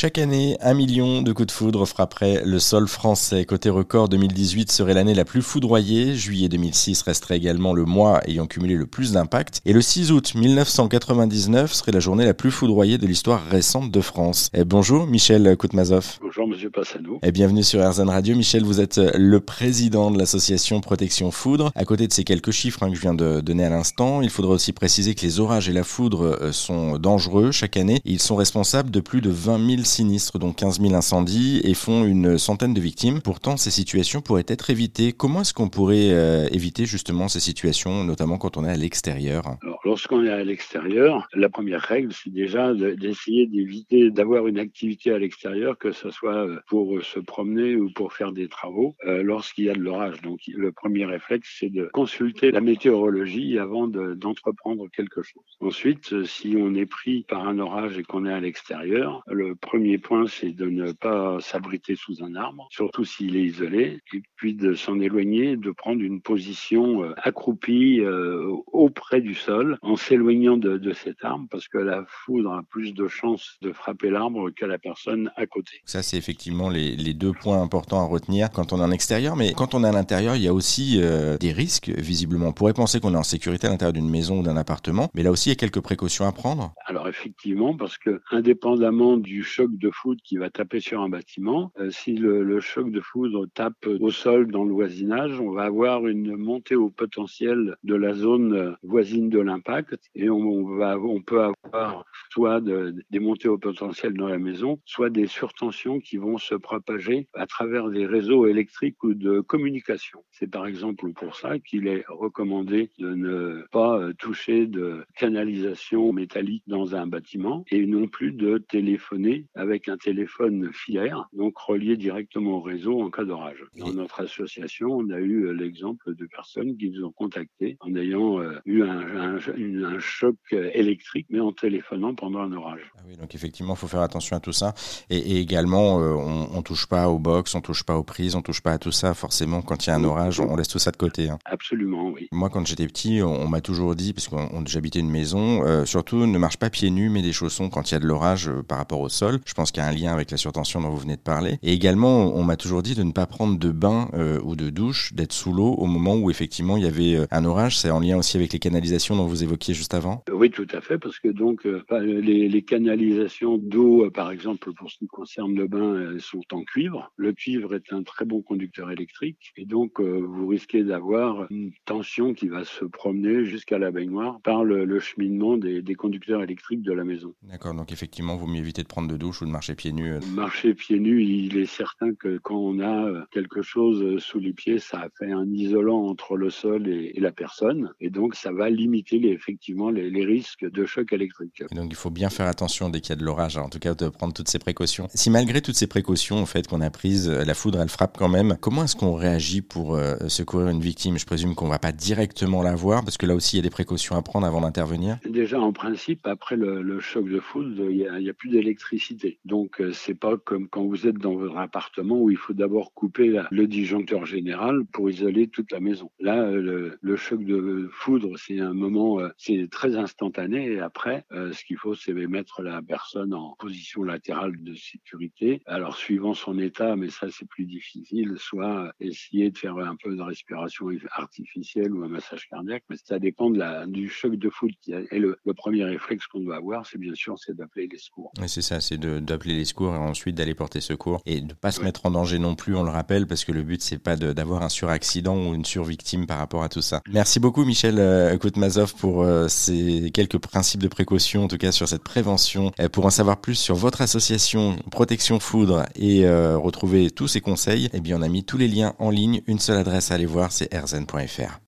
Chaque année, un million de coups de foudre frapperaient le sol français. Côté record, 2018 serait l'année la plus foudroyée. Juillet 2006 resterait également le mois ayant cumulé le plus d'impact. Et le 6 août 1999 serait la journée la plus foudroyée de l'histoire récente de France. Et bonjour Michel Koutmazov. Bonjour Monsieur Passano. Et bienvenue sur RZN Radio. Michel, vous êtes le président de l'association Protection Foudre. À côté de ces quelques chiffres hein, que je viens de donner à l'instant, il faudra aussi préciser que les orages et la foudre euh, sont dangereux chaque année. Ils sont responsables de plus de 20 000 sinistres, dont 15 000 incendies, et font une centaine de victimes. Pourtant, ces situations pourraient être évitées. Comment est-ce qu'on pourrait euh, éviter justement ces situations, notamment quand on est à l'extérieur? Lorsqu'on est à l'extérieur, la première règle, c'est déjà d'essayer d'éviter d'avoir une activité à l'extérieur, que ce soit euh, pour se promener ou pour faire des travaux, euh, lorsqu'il y a de l'orage. Donc, le premier réflexe, c'est de consulter la météorologie avant d'entreprendre quelque chose. Ensuite, si on est pris par un orage et qu'on est à l'extérieur, le premier point, c'est de ne pas s'abriter sous un arbre, surtout s'il est isolé, et puis de s'en éloigner, de prendre une position euh, accroupie euh, auprès du sol, en s'éloignant de, de cet arbre, parce que la foudre a plus de chances de frapper l'arbre que la personne à côté. Ça, c'est effectivement les, les, deux points importants à retenir quand on est en extérieur, mais quand on est à l'intérieur, il y a aussi euh, des risques, visiblement. On pourrait penser qu'on est en sécurité à l'intérieur d'une maison ou d'un appartement, mais là aussi, il y a quelques précautions à prendre. Alors effectivement, parce que indépendamment du choc de foudre qui va taper sur un bâtiment, euh, si le, choc de foudre tape au sol dans le voisinage, on va avoir une montée au potentiel de la zone euh, voisine de l'impact et on, va, on peut avoir soit de, des montées au potentiel dans la maison, soit des surtensions qui vont se propager à travers des réseaux électriques ou de communication. C'est par exemple pour ça qu'il est recommandé de ne pas euh, toucher de canalisation métallique dans un bâtiment et non plus de téléphoner avec un téléphone filaire, donc relié directement au réseau en cas d'orage. Dans notre association, on a eu euh, l'exemple de personnes qui nous ont contactés en ayant euh, eu un, un, un, choc électrique, mais en téléphonant pendant un orage. Ah oui, donc effectivement, il faut faire attention à tout ça. Et, et également, euh, on, on touche pas aux box, on touche pas aux prises, on touche pas à tout ça. Forcément, quand il y a un orage, on laisse tout ça de côté. Hein. Absolument, oui. Moi, quand j'étais petit, on, on m'a toujours dit, parce j'habitais une maison, euh, surtout ne marche pas pieds nus, mais des chaussons quand il y a de l'orage euh, par rapport au sol. Je pense qu'il y a un lien avec la surtension dont vous venez de parler. Et également, on, m'a toujours dit de ne pas prendre de bain euh, ou de douche, d'être sous l'eau au moment où effectivement il y avait euh, un orage. C'est en lien aussi avec les canalisations dont vous évoquiez juste avant. Oui, tout à fait, parce que donc les, les canalisations d'eau, par exemple, pour ce qui concerne le bain, elles sont en cuivre. Le cuivre est un très bon conducteur électrique, et donc vous risquez d'avoir une tension qui va se promener jusqu'à la baignoire par le, le cheminement des, des, conducteurs électriques de la maison. D'accord, donc effectivement, vaut mieux éviter de prendre de douche ou de marcher pieds nus. Marcher pieds nus, il est certain que quand on a quelque chose sous les pieds, ça fait un isolant entre le sol et, et la personne, et donc ça va limiter les, effectivement les, les, risques de choc électrique. Et donc il faut bien faire attention dès qu'il y a de l'orage, en tout cas de prendre toutes ces précautions. Si malgré toutes ces précautions en fait qu'on a prises, la foudre elle frappe quand même, comment est-ce qu'on réagit pour euh, secourir une victime? Je présume qu'on va pas directement la voir, parce que là aussi il y a des précautions à prendre avant d'intervenir. Déjà en principe, après le, le choc de foudre, il n'y a, a, plus d'électricité. Donc c'est pas comme quand vous êtes dans votre appartement où il faut d'abord couper le disjoncteur général pour isoler toute la maison. Là, le, le choc de foudre, c'est un moment, c'est très instantané. Et après, ce qu'il faut, c'est mettre la personne en position latérale de sécurité. Alors suivant son état, mais ça c'est plus difficile, soit essayer de faire un peu de respiration artificielle ou un massage cardiaque, mais ça dépend de la, du choc de foudre. Et le, premier réflexe qu'on doit avoir, c'est bien sûr, c'est d'appeler les secours. C'est ça, c'est d'appeler les secours et ensuite d'aller porter secours et de pas se mettre en danger non plus, on le rappelle, parce que le but c'est pas d'avoir un suraccident ou une survictime par rapport à tout ça. Merci beaucoup Michel euh, Koutmazov pour euh, ces quelques principes de précaution, en tout cas sur cette prévention. Euh, pour en savoir plus sur votre association Protection Foudre et euh, retrouver tous ces conseils, eh bien on a mis tous les liens en ligne. Une seule adresse à aller voir, c'est rzn.fr.